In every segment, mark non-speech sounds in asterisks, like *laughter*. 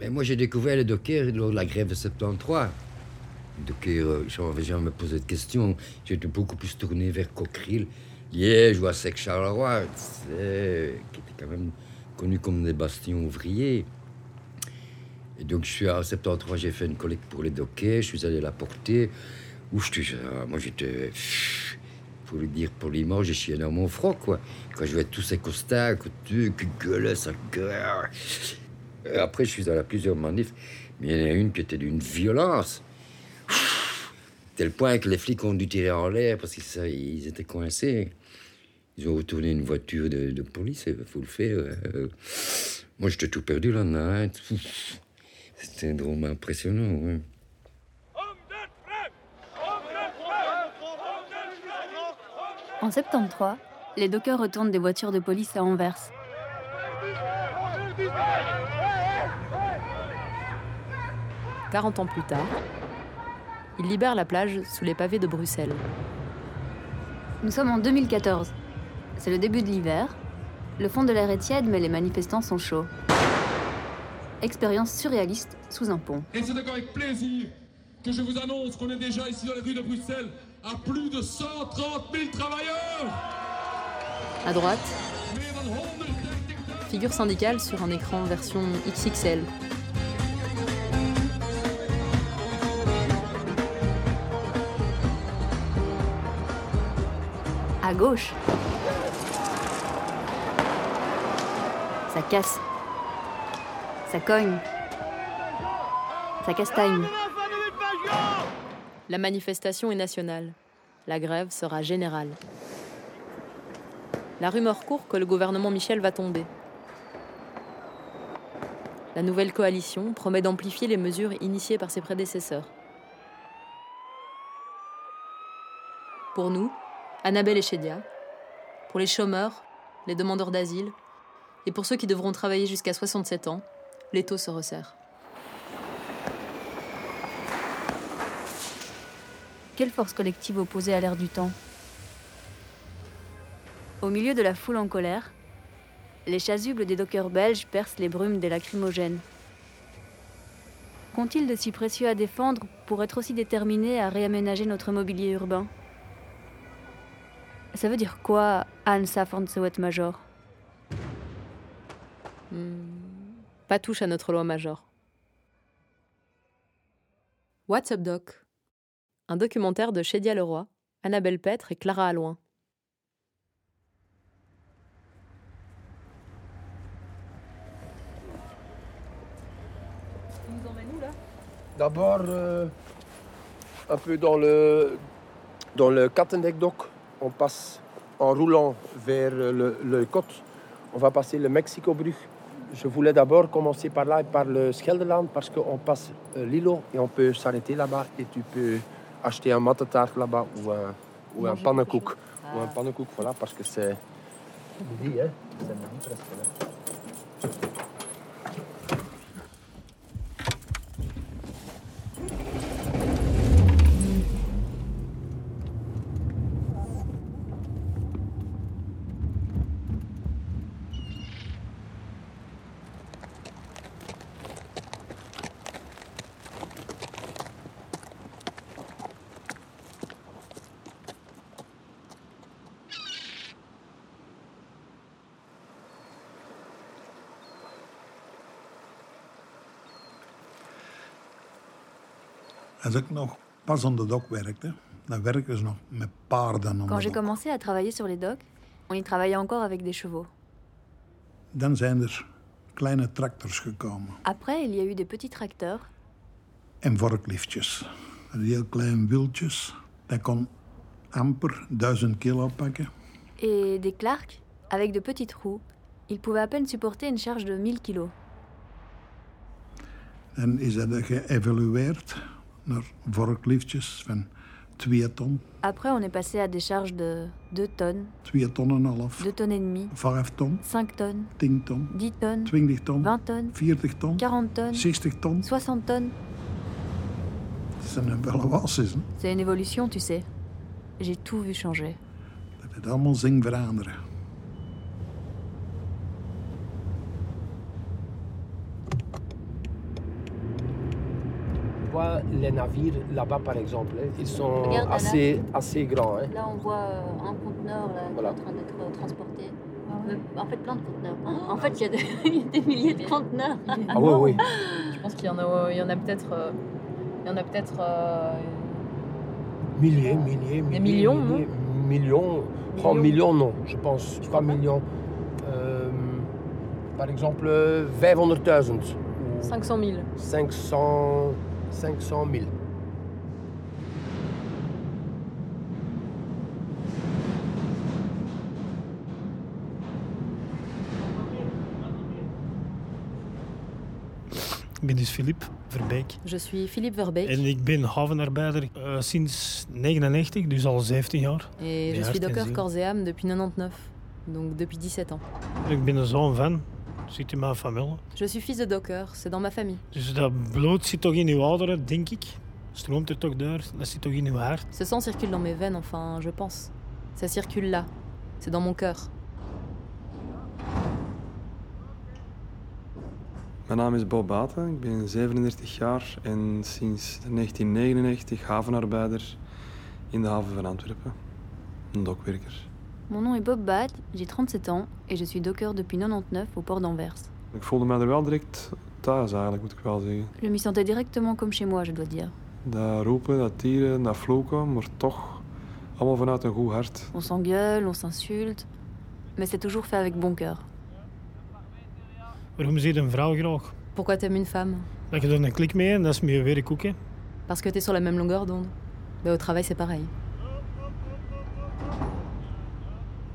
Mais moi, j'ai découvert les dockers lors de la grève de 73. Les dockers, euh, j'avais jamais posé de questions. J'étais beaucoup plus tourné vers Coqueril, Liège ou à Sec-Charleroi, tu sais, qui était quand même connu comme des bastions ouvriers. Et donc, je suis à 73, j'ai fait une collecte pour les dockers, je suis allé la porter. Où je te- moi, j'étais. Pour le dire poliment, j'ai chié dans mon froc, quoi. Quand je voyais tous ces costards, coutus, qui gueulaient, ça gueulait. Et après, je suis allé à plusieurs manifs, mais il y en a une qui était d'une violence. Tel point que les flics ont dû tirer en l'air parce qu'ils étaient coincés. Ils ont retourné une voiture de, police, il faut le faire. euh. Moi, j'étais tout perdu là dedans C'était drôlement impressionnant. ouais. En 73, les dockers retournent des voitures de police à Anvers. « 40 ans plus tard, ils libèrent la plage sous les pavés de Bruxelles. Nous sommes en 2014. C'est le début de l'hiver. Le fond de l'air est tiède, mais les manifestants sont chauds. Expérience surréaliste sous un pont. Et c'est donc avec plaisir que je vous annonce qu'on est déjà ici dans les rues de Bruxelles à plus de 130 000 travailleurs. À droite, figure syndicale sur un écran version XXL. À gauche. Ça casse. Ça cogne. Ça castagne. La manifestation est nationale. La grève sera générale. La rumeur court que le gouvernement Michel va tomber. La nouvelle coalition promet d'amplifier les mesures initiées par ses prédécesseurs. Pour nous, Annabelle et Chédia, pour les chômeurs, les demandeurs d'asile, et pour ceux qui devront travailler jusqu'à 67 ans, l'étau se resserre. Quelle force collective opposée à l'air du temps? Au milieu de la foule en colère, les chasubles des dockers belges percent les brumes des lacrymogènes. Qu'ont-ils de si précieux à défendre pour être aussi déterminés à réaménager notre mobilier urbain? Ça veut dire quoi, Anne Safran Major? Pas touche à notre loi major. What's Up Doc? Un documentaire de Chédia Leroy, Annabelle Petre et Clara Alloin. D'abord, euh, un peu dans le, dans le Katendijk-dock. On passe en roulant vers le, le côte. On va passer le Mexico-brug. Je voulais d'abord commencer par là, par le Scheldeland, parce qu'on passe euh, l'îlot et on peut s'arrêter là-bas et tu peux acheter un mattetaart là-bas ou un, ou un pannenkoek. Ou un pannenkoek, voilà, parce que c'est... midi, hein. C'est midi presque, là. Als ik nog pas aan de dok werkte, dan werkten ze nog met paarden. Quand j'ai commencé à travailler sur les docks, on y travaillait encore avec des chevaux. Dan zijn er kleine tractors gekomen Après, il y a eu des petits tracteurs en vorkliftjes. Een heel klein wieltjes. Dat kon amper 1000 kilo pakken. et des Clark avec de petites roues. Ils pouvaient à peine supporter une charge de 1000 kilos. Dan is dat geëvalueerd naar vorkliftjes van 2 ton, Après, on est passé à des charges de 2 tonnes, 2 ton en een half, 2 tonnes et demie, 5 ton, 5 tonnes, 10 ton, 10 tonnes, 20 ton, 20 tonnes, 40 ton, 40 tonnes, 60 ton. 60 tonnes. Zijn wel wassen. hè. C'est une évolution, tu sais. J'ai tout vu changer. Dat het allemaal zing veranderen. Les navires là-bas, par exemple. hein, Ils sont Regarde, Anna. assez, assez grands. hein. Là, on voit euh, un conteneur là, qui Voilà. est en train d'être euh, transporté. Euh, En fait, plein de conteneurs. En fait, il y, a des- *laughs* des milliers de conteneurs. Ah oui, oui. Je pense qu'il y en a, il y en a peut-être. il y en a peut-être. euh, Milliers, milliers, milliers. millions, milliers, Millions. Oh, Millions. millions, non, je pense. Pas millions. Euh, par exemple, 500 000. ou 500 000. 500, 500 000. Ik ben dus Filip Verbeek. Je suis Philippe Verbeek En ik ben havenarbeider eh, sinds 99, dus al 17 jaar. et je suis docker corps et âme depuis 99, donc depuis 17 ans. Ik ben een zoon van, zit in mijn familie. Je suis fils de docker, c'est dans ma famille. Dus dat bloed zit toch in uw ouderen, denk ik. Stroomt er toch door, dat zit toch in uw hart. Ce sang circule dans mes veines, enfin, je pense. Ça circule là. C'est dans mon cœur. Mijn naam is Bob Baten, ik ben 37 jaar en sinds 1999 havenarbeider in de haven van Antwerpen. Een dokwerker. Mon nom est Bob Bat, j'ai 37 ans et je suis docker depuis 99 au port d'Anvers. Ik voelde mij er wel direct thuis eigenlijk, moet ik wel zeggen. Je m'y sentais directement comme chez moi, je dois dire. Dat roepen, dat tieren, dat floken, maar toch allemaal vanuit een goed hart. On s'engueule, on s'insulte, mais c'est toujours fait avec bon cœur. Waarom zie je een vrouw graag? Pourquoi t'aimes une femme? Dat je er een klik mee hebt, dat is meer werk ook. Hè. Parce que t'es sur la même longueur d'onde. Ben, au travail, c'est pareil.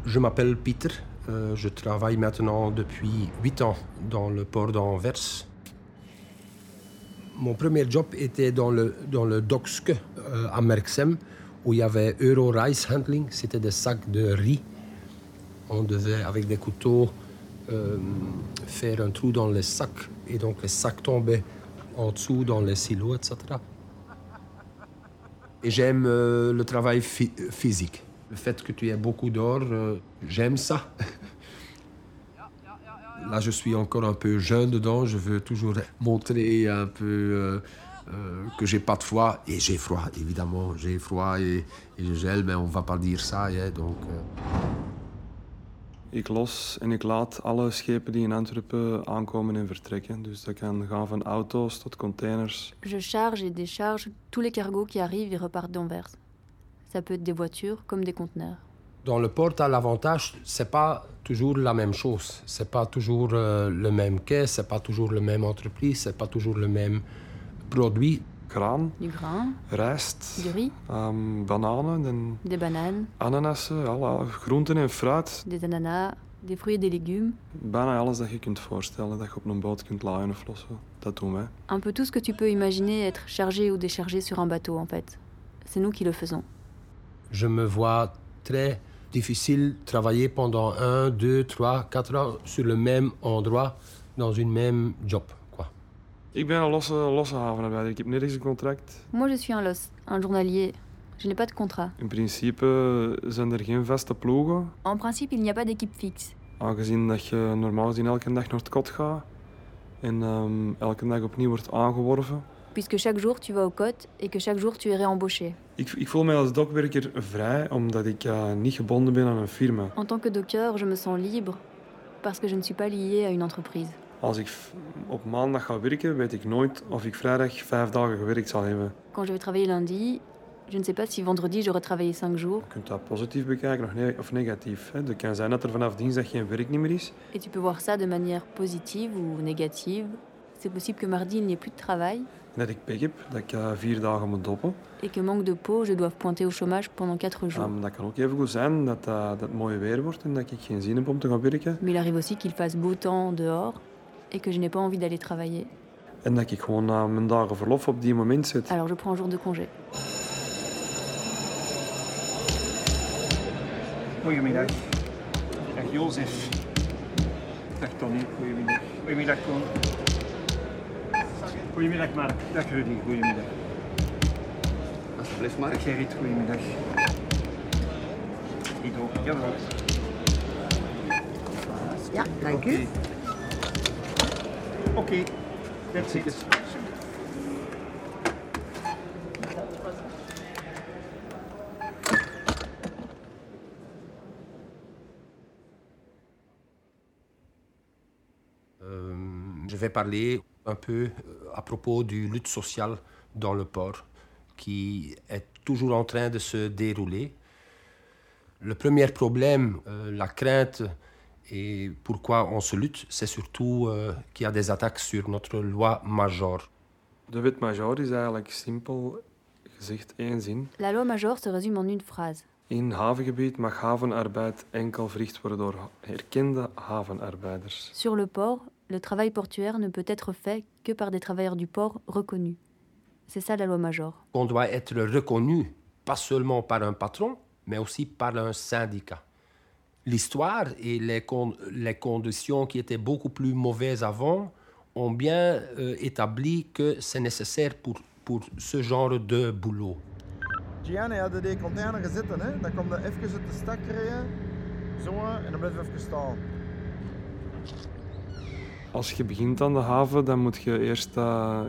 Je m'appelle Pieter. Euh, je travaille maintenant depuis 8 ans dans le port d'Anvers. Mon premier job était dans le, dans le Dokske euh, à Merksem, où il y avait Euro Rice Handling. C'était des sacs de riz. On devait, avec des couteaux, euh, faire un trou dans les sacs. Et donc les sacs tombaient en dessous dans les silos, etc. Et j'aime le travail phy- physique. Le fait que tu aies beaucoup d'or, euh, j'aime ça. Là, je suis encore un peu jeune dedans. Je veux toujours montrer un peu euh, euh, que j'ai pas de froid. Et j'ai froid, évidemment. J'ai froid et, et je gèle, mais on va pas dire ça. hein, donc, euh. Ik los en ik laat alle schepen die in Antwerpen aankomen en vertrekken. Dus dat kan gaan van auto's tot containers. Je charge et décharge tous les cargos qui arrivent et repartent d'Anvers. Ça peut être des voitures comme des conteneurs. Dans le port, à l'avantage, c'est pas toujours la même chose. C'est pas toujours euh, le même quai, c'est pas toujours la même entreprise, c'est pas toujours le même produit. Graan, Du grain, rijst, du riz, ehm, bananen en des bananes, ananassen, alle groenten en fruit. des ananas, des fruits et des légumes. Bijna alles dat je kunt voorstellen dat je op een boot kunt laaien of lossen. Dat doen wij. Un peu tout ce que tu peux imaginer être chargé ou déchargé sur un bateau, en fait. C'est nous qui le faisons. Je me vois très difficile travailler pendant un, deux, trois, quatre ans sur le même endroit, dans une même job. Quoi. Ik ben een losse, losse havenarbeider. Ik heb nergens een contract. Moi, je suis un los, un journalier. Je n'ai pas de contrat. In principe zijn er geen vaste ploegen. En principe, il n'y a pas d'équipe fixe. Aangezien dat je normaal gezien elke dag naar het kot gaat. En ehm, elke dag opnieuw wordt aangeworven. Puisque chaque jour, tu vas aux côtes et que chaque jour, tu es réembauché. Ik, ik voel mij als dokwerker vrij omdat ik eh, niet gebonden ben aan een firma. En tant que docker, je me sens libre parce que je ne suis pas lié à une entreprise. Als ik op maandag ga werken, weet ik nooit of ik vrijdag vijf dagen gewerkt zal hebben. Quand je vais travailler lundi, je ne sais pas si vendredi, j'aurai travaillé cinq jours. Je kunt dat positief bekijken of, ne- of negatief. Hè. Het kan zijn dat er vanaf dinsdag geen werk meer is. Et tu peux voir ça de manière positive ou négative. C'est possible que mardi, il n'y ait plus de travail dat ik pech heb, dat ik eh, vier dagen moet doppen. et que manque de peau, je doive pointer au chômage pendant quatre jours. Ehm, dat kan ook even goed zijn dat, eh, dat het mooi weer wordt en dat ik geen zin heb om te gaan werken. Mais il arrive aussi qu'il fasse beau temps dehors et que je n'ai pas envie d'aller travailler. En dat ik gewoon eh, mijn dagen verlof op die moment zet. Alors je prends un jour de congé. Goedemiddag. Dag Jozef. Dag Tony, goedemiddag. Goedemiddag Koen. Goedemiddag, Mark. Dag, Rudy. Goedemiddag. Alsjeblieft, Mark. Gerrit. Goedemiddag. Ido. Jawel. Ja, dank okay. u. Oké, okay. that's it. Ehm, je vais parler un peu euh, à propos du lutte sociale dans le port qui est toujours en train de se dérouler. Le premier problème, euh, la crainte et pourquoi on se lutte, c'est surtout euh, qu'il y a des attaques sur notre loi major. De wet major is eigenlijk simpel gezegd één zin. La loi Major se résume en une phrase. In havengebied mag havenarbeid enkel verricht worden door erkende havenarbeiders. Sur le port, le travail portuaire ne peut être fait que par des travailleurs du port reconnus. C'est ça la loi Major. On doit être reconnu, pas seulement par un patron, mais aussi par un syndicat. L'histoire et les, con- les conditions qui étaient beaucoup plus mauvaises avant ont bien euh, établi que c'est nécessaire pour, pour ce genre de boulot. Gianni had die container gezet, hè? dan komt er even uit de stak rijden, zo, en dan blijft even staan. Als je begint aan de haven, dan moet je eerst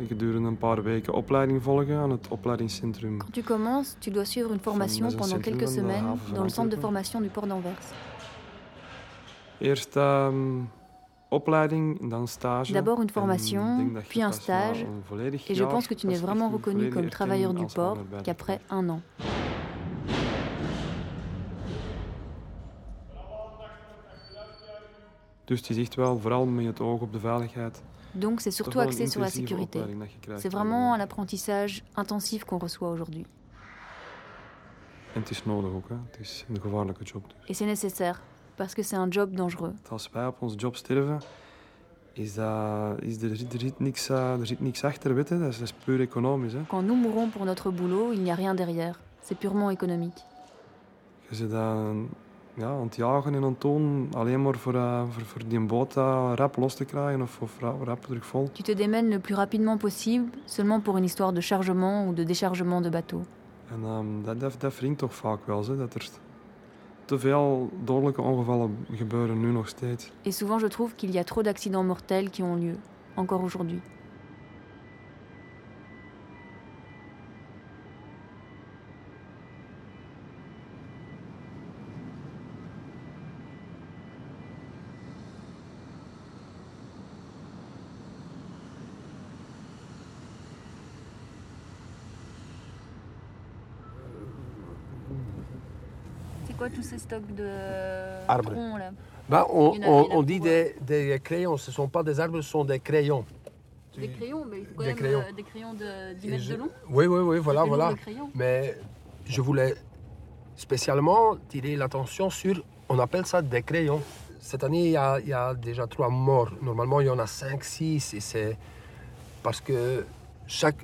gedurende een paar weken opleiding volgen aan het opleidingscentrum. Quand tu commences, tu dois suivre une formation pendant quelques semaines dans le centre de formation du port d'Anvers. Eerst ehm, opleiding, en dan stage. D'abord une formation, puis un stage. Et je pense que tu n'es vraiment reconnu comme travailleur du port qu'après un an. Dus het is echt wel vooral met het oog op de veiligheid. Donc c'est surtout axé sur la sécurité. C'est vraiment un apprentissage intensif qu'on reçoit aujourd'hui. En het is nodig ook. Hè. Het is een gevaarlijke job. Dus. Et c'est nécessaire, parce que c'est un job dangereux. Als wij op onze job sterven, is dat, is er, er, zit niks, eh, er zit niks achter, weet je. Dat is, dat is puur economisch. Hè. Quand nous mourons pour notre boulot, il n'y a rien derrière. C'est purement économique. Je zit dan ja, aan het jagen en aan het doen, alleen maar voor, eh, voor, voor die boot eh, rap los te krijgen of, of rap, rap terug vol. Tu te démènes le plus rapidement possible, seulement pour une histoire de chargement ou de déchargement de bateau. En ehm, dat, dat, dat wringt toch vaak wel, hè, dat er te veel dodelijke ongevallen gebeuren nu nog steeds. Et souvent, je trouve qu'il y a trop d'accidents mortels qui ont lieu, encore aujourd'hui. Stocks de Arbres. troncs là Ben, on, Il y en a- on- il y en a on dit pour, des, des crayons, ce ne sont pas des arbres, ce sont des crayons. Des crayons, mais il faut quand Des même crayons. euh, des crayons de 10 Et mètres je- de long. Oui, oui, oui, voilà, voilà. Mais je voulais spécialement tirer l'attention sur, on appelle ça des crayons. Cette année, il y a, il y a déjà trois morts. Normalement, il y en a cinq, six. Et c'est parce que chaque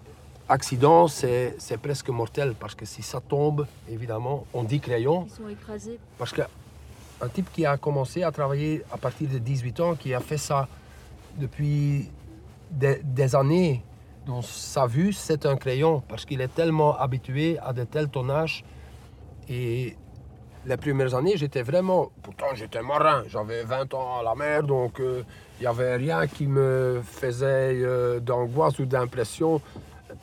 accident, c'est c'est presque mortel. Parce que si ça tombe, évidemment, on dit crayon. Ils sont écrasés. Parce qu'un type qui a commencé à travailler à partir de 18 ans, qui a fait ça depuis des, des années, dans sa vue, c'est un crayon, parce qu'il est tellement habitué à de tels tonnages. Et les premières années, j'étais vraiment... Pourtant, j'étais marin, j'avais 20 ans à la mer, donc euh, il n'y avait rien qui me faisait euh, d'angoisse ou d'impression.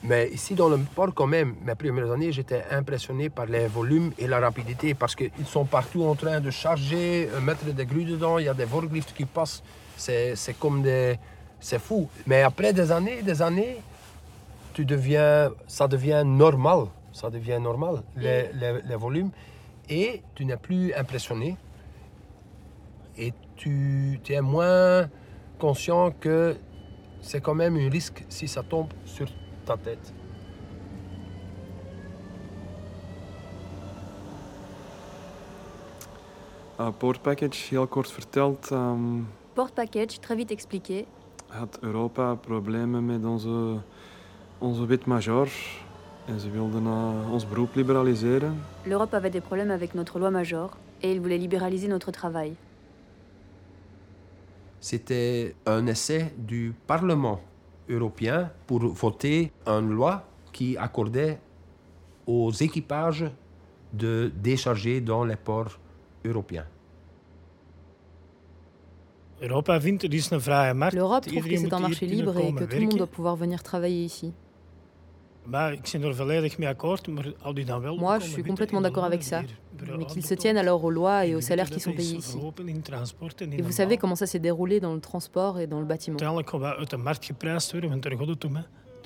Mais ici, dans le port, quand même, mes premières années, j'étais impressionné par les volumes et la rapidité parce qu'ils sont partout en train de charger, euh, mettre des grues dedans, il y a des forklifts qui passent. C'est c'est comme des. C'est fou. Mais après des années, des années, tu deviens, ça devient normal. Ça devient normal, les, les- les volumes. Et tu n'es plus impressionné. Et tu, tu es moins conscient que c'est quand même un risque si ça tombe sur ta tête. Uh, Port Package, heel kort verteld, ehm, Port package, très vite expliqué. had Europa problemen met onze, onze wet major. En ze wilden eh, ons beroep liberaliseren. L'Europe avait des problèmes avec notre loi Major et il voulait libéraliser notre travail. C'était un essai du Parlement européen pour voter une loi qui accordait aux équipages de décharger dans les ports européens. L'Europe trouve que c'est un marché libre et que tout le monde doit pouvoir venir travailler ici. Moi, je suis complètement d'accord avec ça, mais qu'ils se tiennent alors aux lois et aux salaires qui sont payés ici. Et vous savez comment ça s'est déroulé dans le transport et dans le bâtiment? Hè.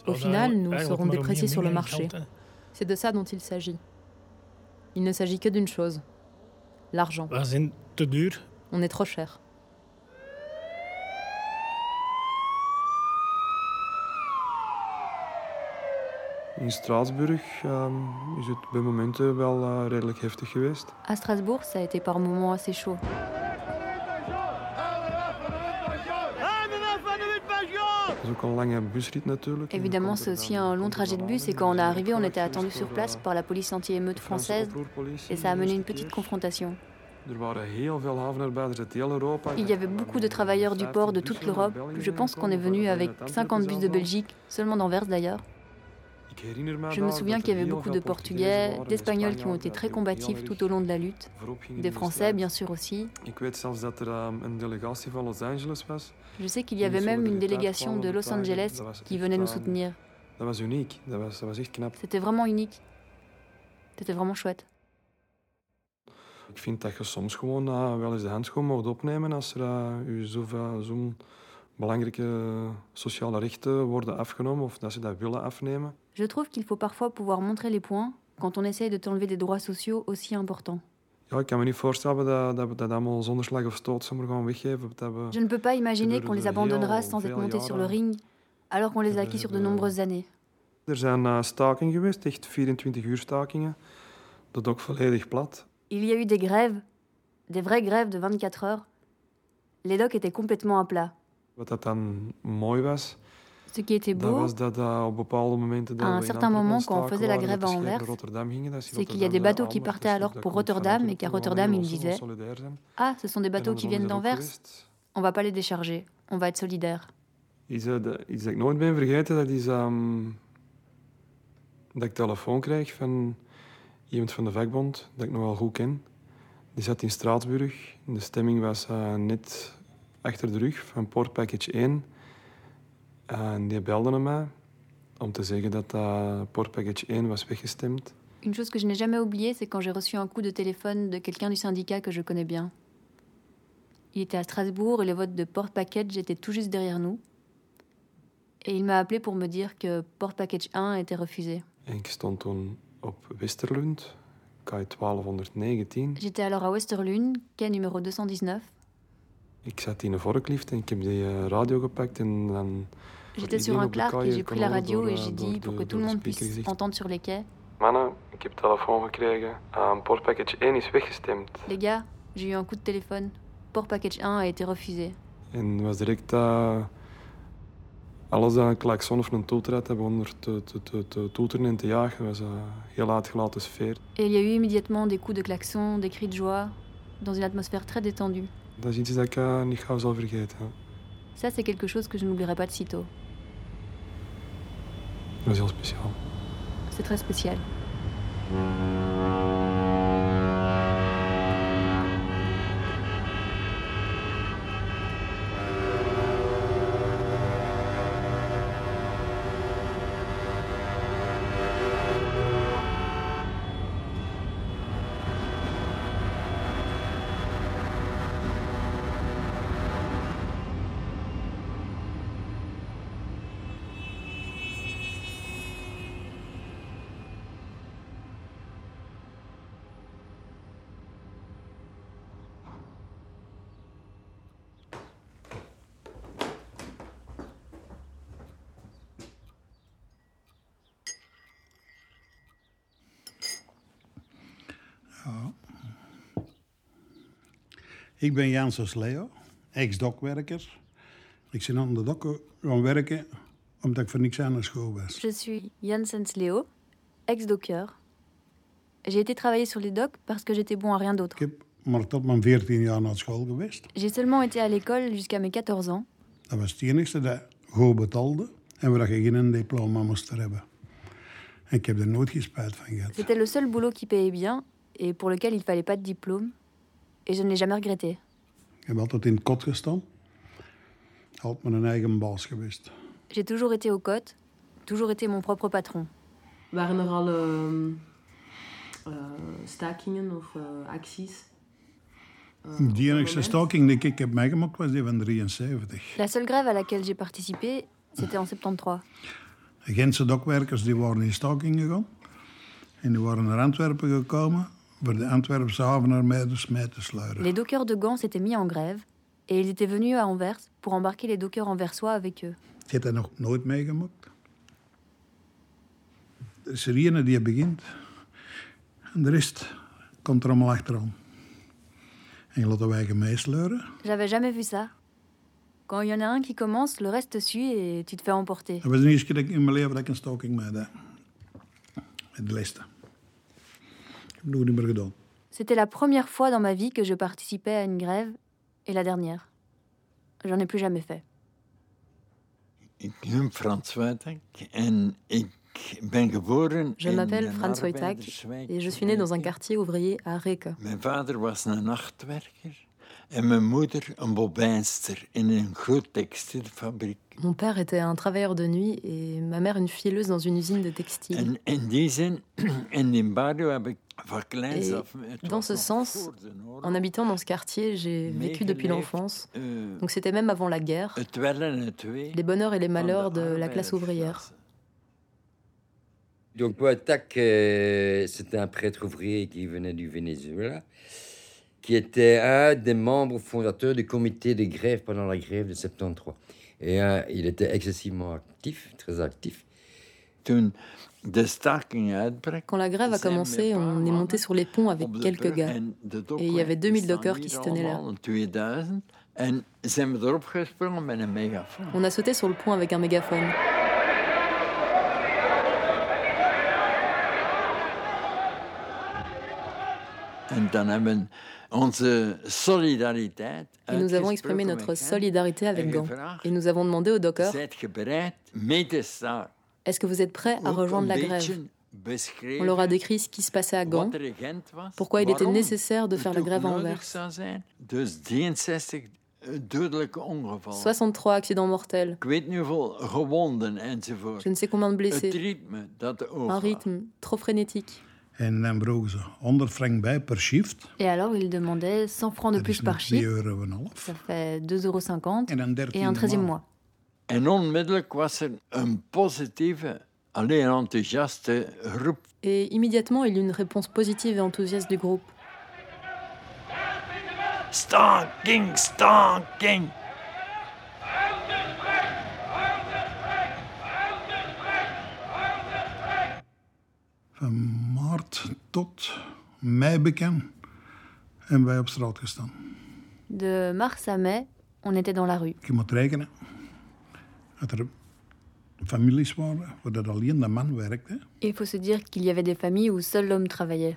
Au final, nous serons dépréciés sur le marché. C'est de ça dont il s'agit. Il ne s'agit que d'une chose, l'argent. On est trop cher. In Straatsburg is het bij momenten wel redelijk heftig geweest. À Strasbourg, ça a été par moments assez chaud. Dat is ook een lange busrit natuurlijk. Évidemment, c'est aussi un long trajet de bus et quand on est arrivé, on était attendu sur place par la police anti-émeute française et ça a mené une petite confrontation. Er. Il y avait beaucoup de travailleurs du port de toute l'Europe. Je pense qu'on est venu avec 50 bus de Belgique, seulement d'Anvers d'ailleurs. Je me souviens qu'il y avait beaucoup de Portugais, d'Espagnols qui ont été très combatifs tout au long de la lutte. Des de Français, bien sûr aussi. Je sais qu'il y avait même une délégation de Los Angeles qui venait nous soutenir. C'était vraiment unique. C'était vraiment chouette. Ik vind dat je soms gewoon eh, wel eens de handschoen mag opnemen als er eh, u zoveel- zo'n belangrijke sociale rechten worden afgenomen of dat ze dat willen afnemen. Je trouve qu'il faut parfois pouvoir montrer les points quand on essaye de t'enlever des droits sociaux aussi importants. Je ne peux pas imaginer qu'on les abandonnera sans être montés sur le ring alors qu'on les a acquis sur de nombreuses années. Er eh, stakingen geweest, echt 24 uur stakingen. Dat ook volledig plat. Il y a eu des grèves, des vraies grèves de 24 heures. Les docks étaient complètement à plat. Wat dat dan mooi was, Ce qui était beau, À un certain moment, quand on faisait la grève à Anvers, c'est qu'il y a des bateaux qui partaient alors pour Rotterdam et qu'à Rotterdam, ils disaient. Ah, ce sont des bateaux qui viennent er d'Anvers. On va pas les décharger. On va être solidaires. Dat- ik telefoon krijg van iemand van de vakbond, dat ik nog wel goed ken. Die zat in Straatsburg. De stemming was eh, net achter de rug van Port Package 1. En die belde naar mij om te zeggen dat eh, Port Package 1 was weggestemd. Une chose que je n'ai jamais oubliée, c'est quand j'ai reçu un coup de téléphone de quelqu'un du syndicat que je connais bien. Il était à Strasbourg et le vote de Port Package était tout juste derrière nous. Et il m'a appelé pour me dire que Port Package 1 était refusé. En ik stond toen op Westerlund, KI 1219. J'étais alors à Westerlune, quai numéro 219. Ik zat in een vorklift en ik heb die eh, radio gepakt en dan... J'étais sur un Clark et j'ai pris la radio et j'ai dit pour que tout le monde puisse entendre sur les quais. Mannen, ik heb telefoon gekregen. Port Package 1 is weggestemd. Les gars, j'ai eu un coup de téléphone. Port Package 1 a été refusé. En was direct alles dat een klakson of een toeter had, dat begon er te, te, te, te toeteren en te jagen. Het was een heel uitgelaten sfeer. Et il y a eu immédiatement des coups de klaxon, des cris de joie, dans une atmosphère très détendue. Dat is iets dat ik eh, niet gauw zal vergeten. hè. Ça, c'est quelque chose que je n'oublierai pas de sitôt. C'est très spécial. Ik ben Janssens Leo, ex-dokwerker. Ik ben aan de dokken gaan werken omdat ik voor niks aan naar school was. Je suis Janssens Léo, ex-docker. J'ai été travailler sur les docks parce que j'étais bon à rien d'autre. Ik heb maar tot mijn 14 jaar naar school geweest. J'ai seulement été à l'école jusqu'à mes 14 ans. Dat was het enige dat goed betaalde en waar je geen diploma moest hebben. En ik heb er nooit geen spijt van gehad. C'était le seul boulot qui payait bien et pour lequel il fallait pas de diplôme. Et je ne l'ai jamais regretté. Ik heb altijd in het kot gestaan. Altijd mijn eigen baas geweest. J'ai toujours été au cote, toujours été mon propre patron. Waren er al ehm, eh, stakingen of eh, acties? Eh, Die moment? staking die ik heb meegemaakt was die van 73. La seule grève à laquelle j'ai participé, c'était en 73. De Gentse dokwerkers die waren in staking gegaan. En die waren naar Antwerpen gekomen voor de Antwerpse havenarbeiders mee te sleuren. Les dockers de Gand s'étaient mis en grève et ils étaient venus à Anvers pour embarquer les dockers anversois avec eux. Ik heb dat nog nooit meegemaakt. Er is er ene die begint. En de rest komt er allemaal achteraan. En je laat de wegen meesleuren. J'avais jamais vu ça. Quand il y en a un qui commence, le reste te suit et tu te fais emporter. Dat was de eerste keer in mijn leven dat ik een staking mee deed. Met de liste. Ik heb het nog niet meer gedaan. C'était la première fois dans ma vie que je participais à une grève et la dernière. J'en ai plus jamais fait. Ben ben Je in m'appelle Frans Wojtak et je suis né dans un quartier ouvrier à textielfabriek. Mon père était un travailleur de nuit et ma mère une fileuse dans une usine de textile. *clears throat* Et dans was ce sens, en habitant dans ce quartier, j'ai vécu depuis l'enfance. eh, Donc c'était même avant la guerre, wee les bonheurs et les malheurs de la classe ouvrière. Donc Boatak, euh, c'était un prêtre ouvrier qui venait du Venezuela, qui était un des membres fondateurs du comité de grève pendant la grève de 73. Et euh, il était excessivement actif, très actif. Quand la grève a commencé, on est monté sur les ponts avec quelques gars. Et il y avait 2000 staan dockers qui se tenaient là. allemaal in 2000. En zijn we erop gesprongen met een megafoon. On a sauté sur le pont avec un mégaphone. Et nous avons exprimé notre solidarité avec Gand. Et nous avons demandé aux dockers Est-ce que vous êtes prêts à rejoindre la grève? On leur a décrit ce qui se passait à Gand, pourquoi il était nécessaire de faire la grève à Anvers. zou zijn. Dus 63 dodelijke ongevallen. 63 accidents mortels, je ne sais combien de blessés, un rythme trop frénétique. En dan vroegen ze 100 frank bij per shift. Et alors, il demandait 100 francs de plus par nu 2 shift, euro en half. ça fait 2,50 euros, En dan 13 et un 13e mois. En onmiddellijk was er een positieve, alleen enthousiaste groep. Et immédiatement, il y eut une réponse positive et enthousiaste du groupe. Van maart tot mei bekend hebben wij op straat gestaan. De mars à mai, on était dans la rue. Je moet rekenen dat er families waren waar dat alleen de man werkte. Il faut se dire qu'il y avait des familles où seul l'homme travaillait.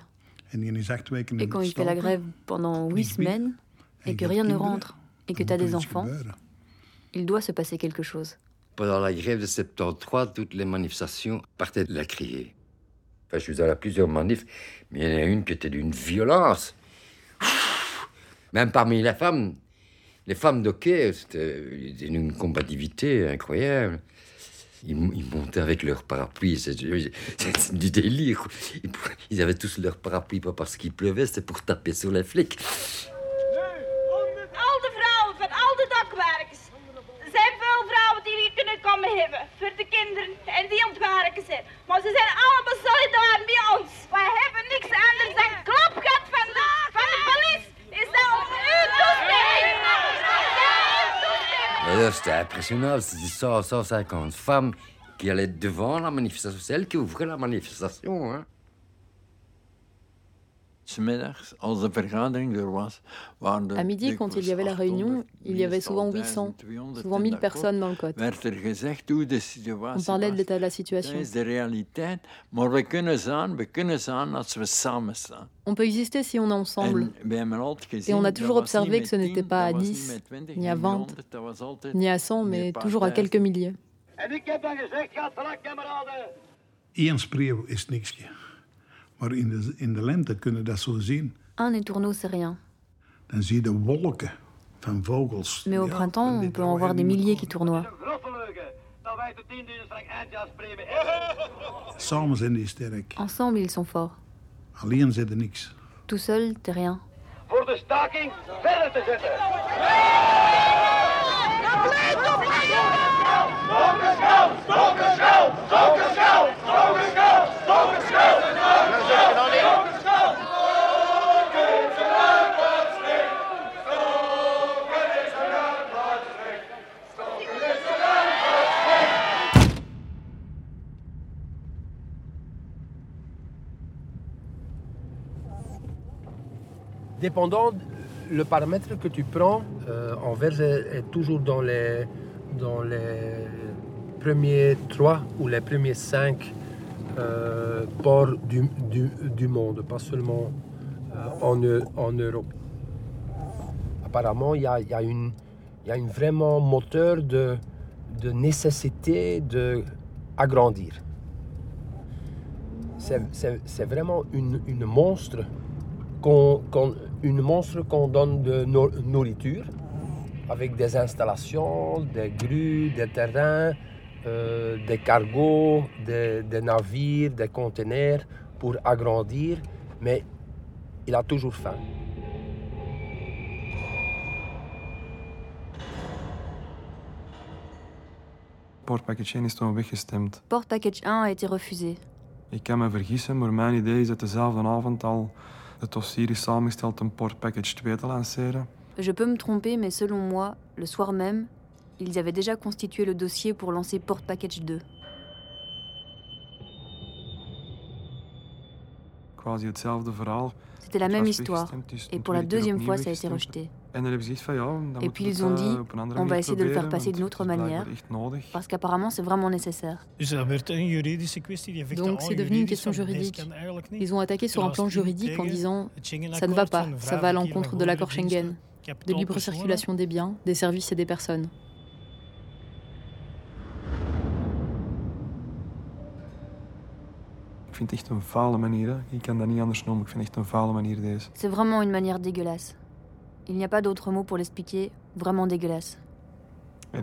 En die is acht weken Et in quand il fait la grève pendant huit semaines, et que rien ne rentre, et que tu as er des enfants, gebeuren. il doit se passer quelque chose. Pendant la grève de 73, toutes les manifestations partaient de la crier. Enfin, je suis allé à plusieurs manifs, mais il y en a une qui était d'une violence. Même parmi les femmes, les femmes d'hockey, c'était une combativité incroyable. Ils, montaient avec leur parapluie, c'est du délire. Ils, avaient tous leur parapluie, pas parce qu'il pleuvait, c'était pour taper sur les flics. De de de. Maar ze zijn allemaal solidair met ons. Wij hebben niks anders dan klapgat van de, van de police. Is dat om uw toestemming? C'était impressionnant, c'était 100, 150 femmes qui allaient devant la manifestation, c'est qui ouvraient la manifestation. Hein. Smiddags, als de vergadering er was, waren er À midi, quand il y avait la réunion, il y avait souvent 800, souvent 1000 personnes dans le code. werd er gezegd hoe de On parlait de l'état de la Dat situation. is de realiteit, maar we kunnen zijn, we kunnen zijn als we samen staan. On peut exister si on est ensemble. Et on a toujours observé que ce n'était 10, pas à dat was 10, niet met 20, ni à niet 20, 100, dat was altijd Ni à 100, mais toujours à quelques milliers. Spreeuw is niks. Maar in de, in de lente kunnen dat zo zien. Un étourneau, c'est rien. Dan zie je wolken van vogels. Mais au printemps, on peut en voir des milliers qui tournoient. Groffeleugen, dat wij de 10.000 frank eindjaarspremie. *laughs* Samen zijn die sterk. Ensemble, ils sont forts. Alleen zit er niks. Tout seul, t'es rien. Voor de staking verder te zetten. Dépendant le paramètre que tu prends, euh, Anvers est, toujours dans les, dans les premiers trois ou les premiers cinq euh, ports du, du- du monde, pas seulement euh, en, en Europe. Apparemment, il y a, y a y a une vraiment moteur de, de nécessité d'agrandir. C'est vraiment une, une monstre qu'on, qu'on- une monstre qu'on donne de no- nourriture avec des installations, des grues, des terrains, euh, des cargos, des, des navires, des conteneurs pour agrandir, mais il a toujours faim. Port Package 1 is toen weggestemd. Port Package 1 a été refusé. Ik kan me vergissen, maar mijn idee is dat dezelfde avond al het dossier is samengesteld om Port Package 2 te lanceren. Je peux me tromper, mais selon moi, le soir même, ils avaient déjà constitué le dossier pour lancer Port Package 2. Quasi hetzelfde verhaal. C'était la même histoire. Et pour la deuxième fois, ça a été rejeté. Et puis ils ont eh, dit, on va essayer de le faire passer d'une autre manière, parce qu'apparemment c'est vraiment nécessaire. Vechten Donc c'est devenu une question juridique. Ils ont attaqué sur un plan juridique en disant ça ne va pas, ça va à l'encontre de l'accord Schengen, de libre circulation des biens, des services et des personnes. C'est vraiment une manière dégueulasse. Il n'y a pas d'autre mot pour l'expliquer, vraiment dégueulasse. Et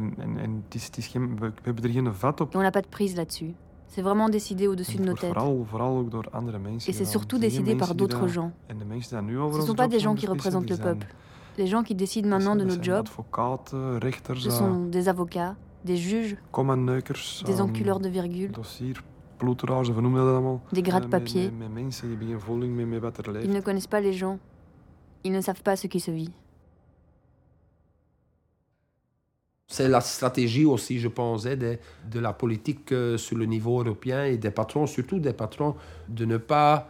on n'a pas de prise là-dessus. C'est vraiment décidé au-dessus de nos têtes. Et c'est surtout décidé par d'autres gens. Ce ne sont pas job des gens qui représentent le peuple. Les gens qui décident maintenant de advocaten, rechters, ce eh, sont des avocats, des juges, des ehm, enculeurs de virgule? Des Eh, met- gratte-papier. Met, met mensen die hebben geen voeling meer met wat er. Ils ne connaissent pas les gens. Ils ne savent pas ce qui se vit. C'est la stratégie aussi, je pense, hein, de, de la politique euh, sur le niveau européen et des patrons, surtout des patrons, de ne pas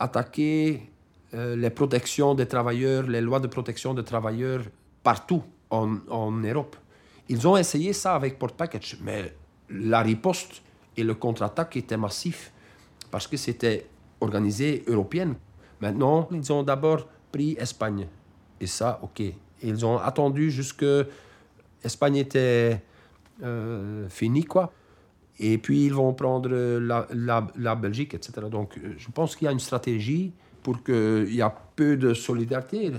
attaquer euh, les protections des travailleurs, les lois de protection des travailleurs partout en, en Europe. Ils ont essayé ça avec Port Package, mais la riposte et le contre-attaque étaient massifs parce que c'était organisé européenne. Maintenant, ils ont d'abord pris Espagne. Et ça, OK. Ils ont attendu jusque Espagne était euh, finie, quoi. Et puis ils vont prendre la, la, Belgique, etc. Donc euh, je pense qu'il y a une stratégie pour qu'il y a peu de solidarité.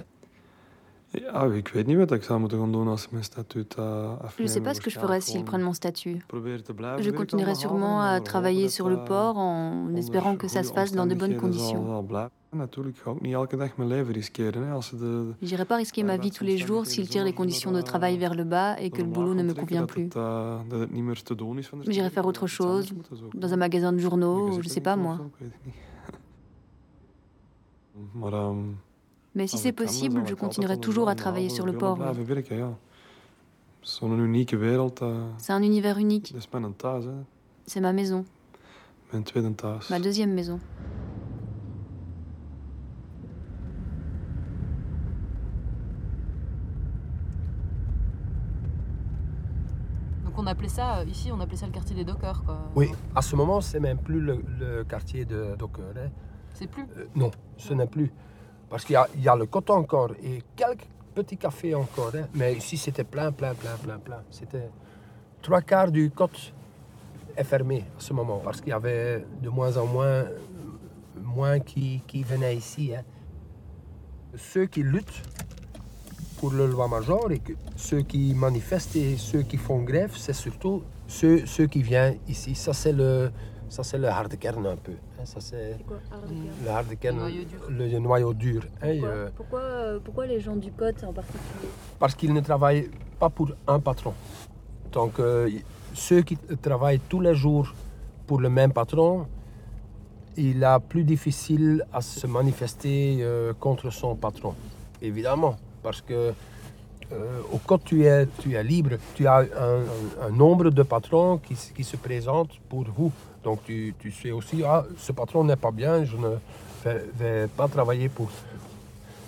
Ja, ik weet niet wat ik zou moeten gaan doen als ze mijn statuut afnemen. Je ne sais pas ce que je ferais s'ils prennent mon statut. Je continuerai sûrement en à travailler sur le dat port en espérant que ça se fasse dans de bonnes conditions. J'irai pas risquer ma vie tous les jours s'ils tirent les conditions de travail vers le bas et que le boulot ne me convient plus. J'irai faire autre chose, dans un magasin de journaux, je sais pas moi. *laughs* Mais si als c'est possible, je continuerai toujours à travailler sur le port. eh, C'est un univers unique. hè. C'est ma maison, ma deuxième maison. Donc on appelait ça, euh, ici, on appelait ça le quartier des dockers, quoi. Oui, à ce moment, c'est même plus le, le quartier de Docker. hein. C'est plus? Euh, non, ce n'est plus. Parce qu'il y y a le coton encore et quelques petits cafés encore. hein. Mais ici, c'était plein, plein, plein, plein, plein. C'était trois quarts du côte est fermé à ce moment parce qu'il y avait de moins en moins, moins qui, qui venaient ici. hein. Ceux qui luttent pour le loi-major et que ceux qui manifestent et ceux qui font grève, c'est surtout ceux, ceux qui viennent ici. Ça, c'est le, le harde kern un peu. Hein. Ça, c'est le harde kern, le noyau dur. hein, euh, Pourquoi, euh, pourquoi les gens du Côte en particulier parce qu'ils ne travaillent pas pour un patron. Donc, euh, ceux qui travaillent tous les jours pour le même patron, il a plus difficile à se manifester euh, contre son patron. Évidemment, parce que euh, au côté tu es, tu es libre, tu as un, un- un nombre de patrons qui, qui se présentent pour vous. Donc tu, sais aussi, ah, ce patron n'est pas bien, je ne vais, pas travailler pour.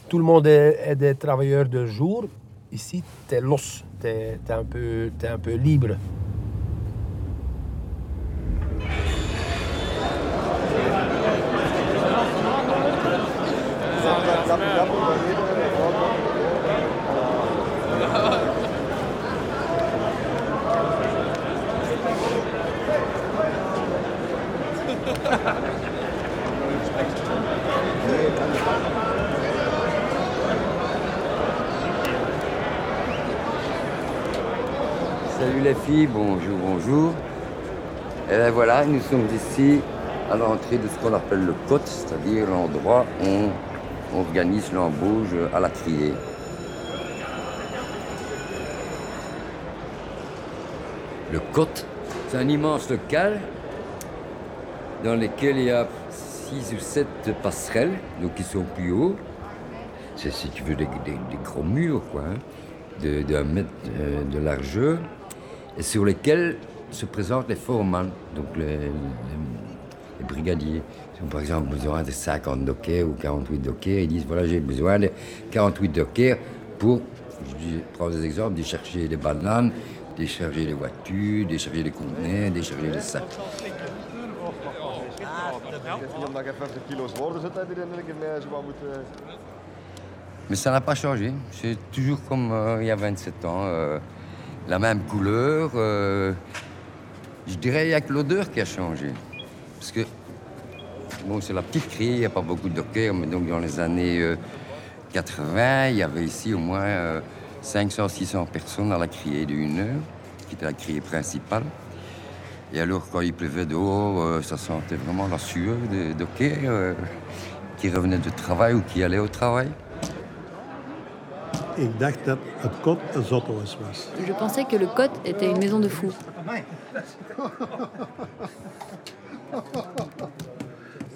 Tout le monde est, des travailleurs de jour. Ici, tu es los, tu es, un peu libre. Salut les filles, bonjour, bonjour. Et bien voilà, nous sommes ici à l'entrée de ce qu'on appelle le COT, c'est-à-dire l'endroit où on organise l'embauche à la criée. Le COT, c'est un immense local dans lequel il y a six ou sept passerelles, donc qui sont plus hauts. C'est si tu veux des, gros murs, quoi, hein, d'un mètre euh, de largeur, et sur lesquels se présentent les foreman, donc les, les- les brigadiers. Ils ont par exemple besoin de 50 dockers ou 48 dockers, ils disent voilà, j'ai besoin de 48 dockers pour, je prends des exemples, décharger des bananes, décharger des voitures, décharger des conteneurs, décharger des sacs. Niet omdat je 50 kilo's worden zit, dat je dan een keer mee zo wat moet... Mais ça n'a pas changé. C'est toujours comme euh, il y a 27 ans. euh, la même couleur. euh, je dirais il n'y a que l'odeur qui a changé. Parce que, bon, c'est la petite criée, il n'y a pas beaucoup de dockers, mais donc dans les années euh, 80, il y avait ici au moins 500-600 personnes à la criée d'une heure, qui était la criée principale. Et alors, quand il pleuvait dehors, euh, ça sentait vraiment la sueur des dockers euh, qui revenaient de travail ou qui allaient au travail. Ik dacht dat het kot een zothuis was. Je pensais que le Côte était une maison de fous.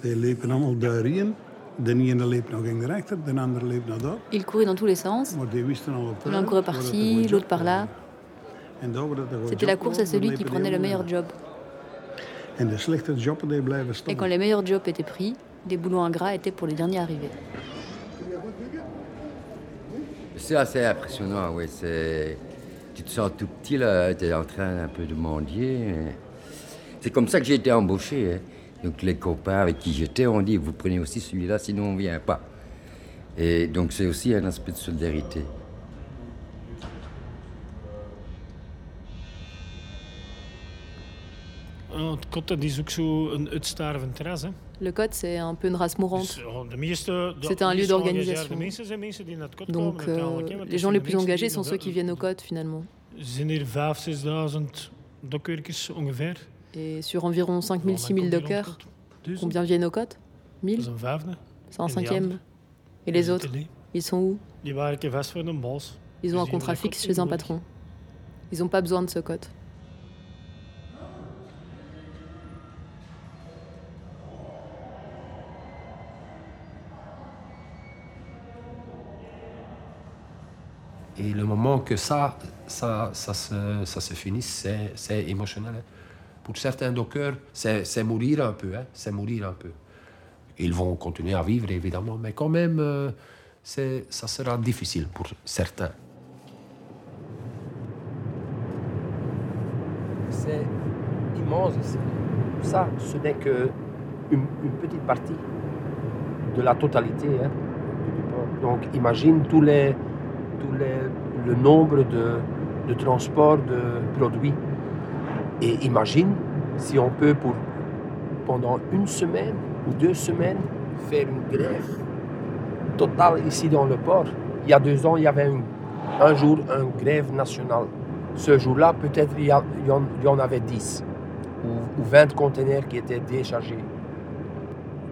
Die liepen allemaal daarin. De ene liep nog in de rechter, de andere liep naar daar. Ils couraient dans tous les sens. Maar die wisten al op L'un courait par-ci, l'autre par-là. En daar werd het een goed C'était la course à celui qui prenait le meilleur job. Et quand les meilleurs jobs étaient pris, les boulots ingrats étaient pour les derniers arrivés. C'est assez impressionnant, oui. Tu te sens tout petit, là, tu es en train un peu de mendier. C'est comme ça que j'ai été embauché. hein. Donc les copains avec qui j'étais ont dit, vous prenez aussi celui-là, sinon on ne vient pas. Et donc c'est aussi un aspect de solidarité. Kot dat is ook uitstervend. Le Côte, c'est un peu une race mourante. De C'était un lieu d'organisation. Donc, euh, les gens les plus engagés sont ceux qui viennent au Côte, finalement. Er zijn hier 5.000, 6.000 dokwerkers ongeveer? Et sur environ 5000, 6000 dockers, Dus combien viennent au Côte 1000 Dat is een vijfde. C'est un cinquième. Et les autres? Ils sont où? Ils ont un contrat fixe chez un patron. Ils n'ont pas besoin de ce Côte. Et le moment que ça, ça, ça, se, ça se c'est, émotionnel. hein. Pour certains dockers, c'est, mourir un peu. hein, C'est mourir un peu. Ils vont continuer à vivre, évidemment, mais quand même, euh, ça sera difficile pour certains. C'est immense ici. Ça, ce n'est que une, une petite partie de la totalité. hein, du port. Donc imagine tous les, les, le nombre de, de transports de produits. Et imagine si on peut pour, pendant une semaine ou deux semaines faire une grève totale ici dans le port. Il y a deux ans, il y avait une un jour une grève nationale. Ce jour-là, peut-être il il y en- il y en avait 10 ou, ou 20 containers qui étaient déchargés.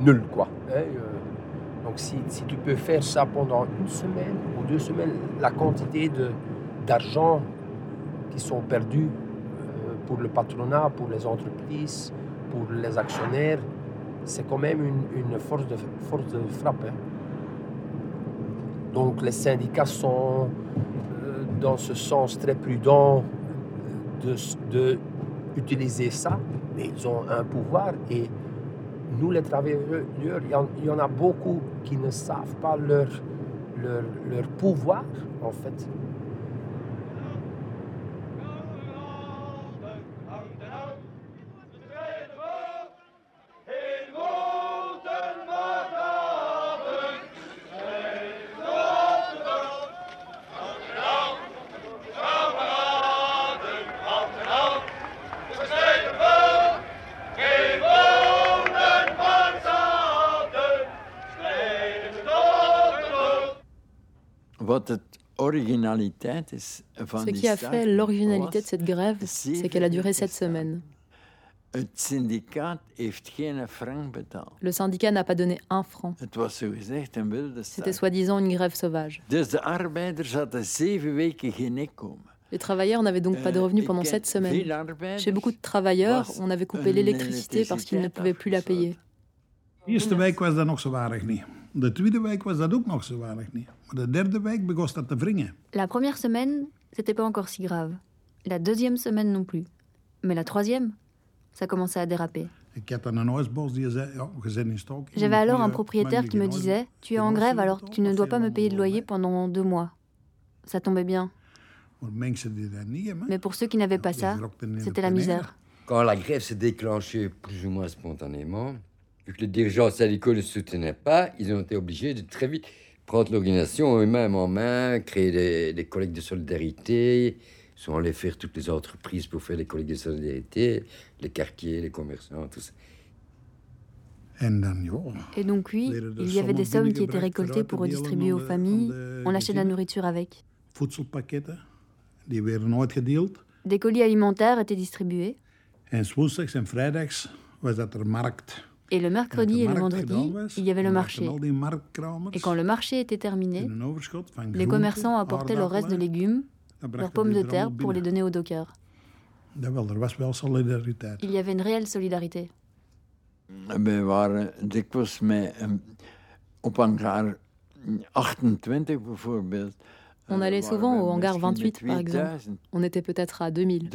Nul, quoi. hein, euh. donc si, si tu peux faire ça pendant une semaine deux semaines, la quantité d'argent qui sont perdus euh, pour le patronat, pour les entreprises, pour les actionnaires, c'est quand même une, une force, de, force frappe. hein. Donc les syndicats sont euh, dans ce sens très prudents de, de utiliser ça, mais ils ont un pouvoir et nous les travailleurs, il y en a beaucoup qui ne savent pas leur, leur, leur pouvoir en fait. Ce qui a fait l'originalité de cette grève, c'est qu'elle a duré sept semaines. Le syndicat n'a pas donné un franc. C'était soi-disant une grève sauvage. Les travailleurs n'avaient donc pas de revenus pendant sept semaines. Chez beaucoup de travailleurs, on avait coupé l'électricité parce qu'ils ne pouvaient plus la payer. De eerste week was dat nog zo weinig niet. De tweede week was dat ook nog zo weinig niet. Maar de derde week begon dat te wringen. La première semaine, c'était pas encore si grave. La deuxième semaine non plus. Mais la troisième, ça commençait à déraper. Ik had dan een huisbos die zei, ja, je zit in stok. J'avais alors un propriétaire qui me disait Tu es en grève alors tu ne dois pas me payer de loyer pendant deux mois. Ça tombait bien. Mais pour ceux qui n'avaient pas ça, c'était la misère. Quand la grève s'est déclenchée plus ou moins spontanément, vu que les dirigeants syndicaux ne soutenaient pas, ils ont été obligés de très vite prendre l'organisation eux-mêmes en main, créer des, des collectes de solidarité, sont allés faire toutes les entreprises pour faire des collectes de solidarité, les quartiers, les commerçants, tout ça. Et donc oui, il y avait des sommes qui étaient récoltées pour redistribuer aux familles. On achetait de la nourriture avec. Des colis alimentaires étaient distribués. Et le mercredi et le vendredi, il y avait le marché. Et quand le marché était terminé, les commerçants apportaient leur reste de légumes, leurs pommes de er terre pour les donner aux dockers. Er. Il y avait une réelle solidarité. We waren dikwijls met een, op hangar 28 bijvoorbeeld. On allait souvent au hangar 28, par exemple. On était peut-être à 2000.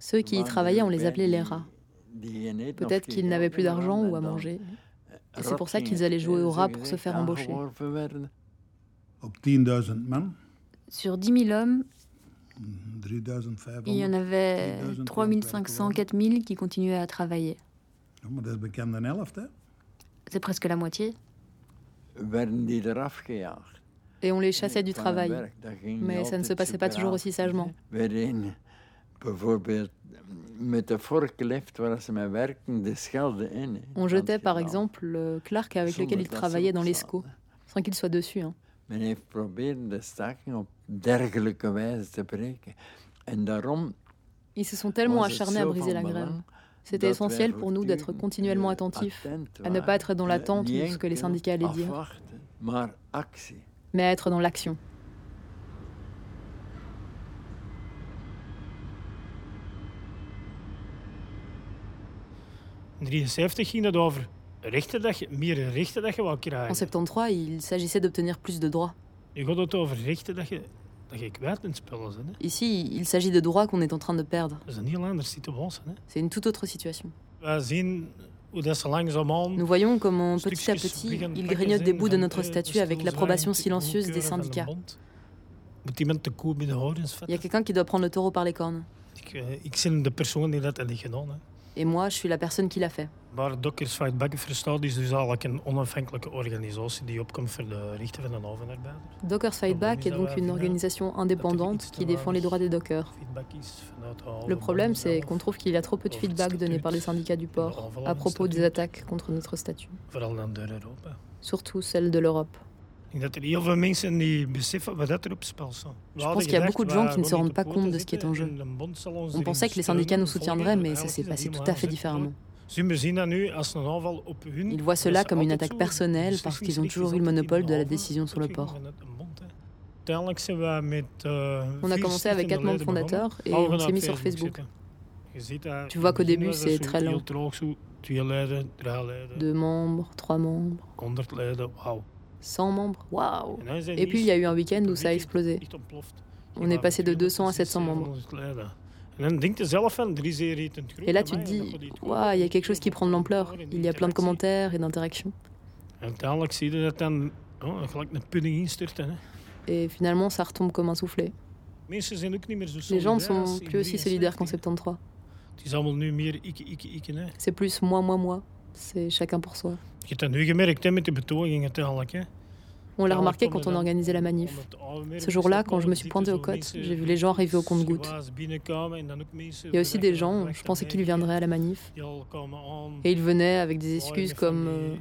Ceux qui y travaillaient, on les appelait les rats. Peut-être qu'ils n'avaient plus d'argent ou à manger. Et c'est rat pour ça qu'ils allaient jouer eh, au rat pour se faire embaucher. aangeworven werden. Op 10.000 man, Sur 10 000 hommes, 3.500. il y en avait 3000 3500, 4000 qui continuaient à travailler. C'est presque la moitié. Et on les chassait du travail. Mais ça ne se passait pas toujours aussi sagement. On jetait par exemple le Clark avec lequel il travaillait dans l'ESCO, sans qu'il soit dessus. hein. Ils se sont tellement acharnés à briser la grève. C'était essentiel pour nous d'être continuellement attentifs, attent à ne pas être dans l'attente de ce que les syndicats allaient dire. Mais à être dans l'action. In 73 ging het over rechten dat je, meer rechten dat je wou En krijgen. 73, il s'agissait d'obtenir plus de droits. Ici, il s'agit de droits qu'on est en train de perdre. C'est une toute autre situation. Nous voyons comment petit à petit, il grignote des bouts de notre eh, statut avec l'approbation silencieuse des syndicats. Il y a quelqu'un qui doit prendre le taureau par les cornes. Et moi, je suis la personne qui l'a fait. Waar Dockers Fight Back voor staat, is dus eigenlijk een onafhankelijke organisatie die opkomt voor de rechten van de havenarbeider. Dockers Fight Back est donc une organisation indépendante qui défend les droits des dockers. Le problème, c'est qu'on trouve qu'il y a trop peu de feedback donné par les syndicats du port à propos des attaques contre notre statut, Vooral dan door Europa. surtout celle de l'Europe. Ik denk dat er heel veel mensen die beseffen wat dat op spel staat. Je pense qu'il y a beaucoup de gens qui ne se rendent pas compte de ce qui est en jeu. On pensait que les syndicats nous soutiendraient, mais ça s'est passé tout à fait différemment. Ils voient cela comme une attaque personnelle parce qu'ils ont toujours eu le monopole de la décision sur le port. On a commencé avec quatre membres fondateurs et on s'est mis sur Facebook. Tu vois qu'au début, c'est très lent. Deux membres, trois membres, 100 membres, waouh Et puis il y a eu un week-end où ça a explosé. On est passé de 200 à 700 membres. Et là, tu te dis, waouh, il y a quelque chose qui prend de l'ampleur. Il y a plein de commentaires et d'interactions. Et finalement, ça retombe comme un soufflet. Les gens ne sont plus aussi solidaires qu'en 73. C'est plus moi, moi, moi. C'est chacun pour soi. On l'a remarqué quand on organisait la manif. Ce jour-là, quand je me suis pointé aux côtes, j'ai vu les gens arriver au compte-gouttes. Il y a aussi des gens, je pensais qu'ils viendraient à la manif. Et ils venaient avec des excuses comme euh,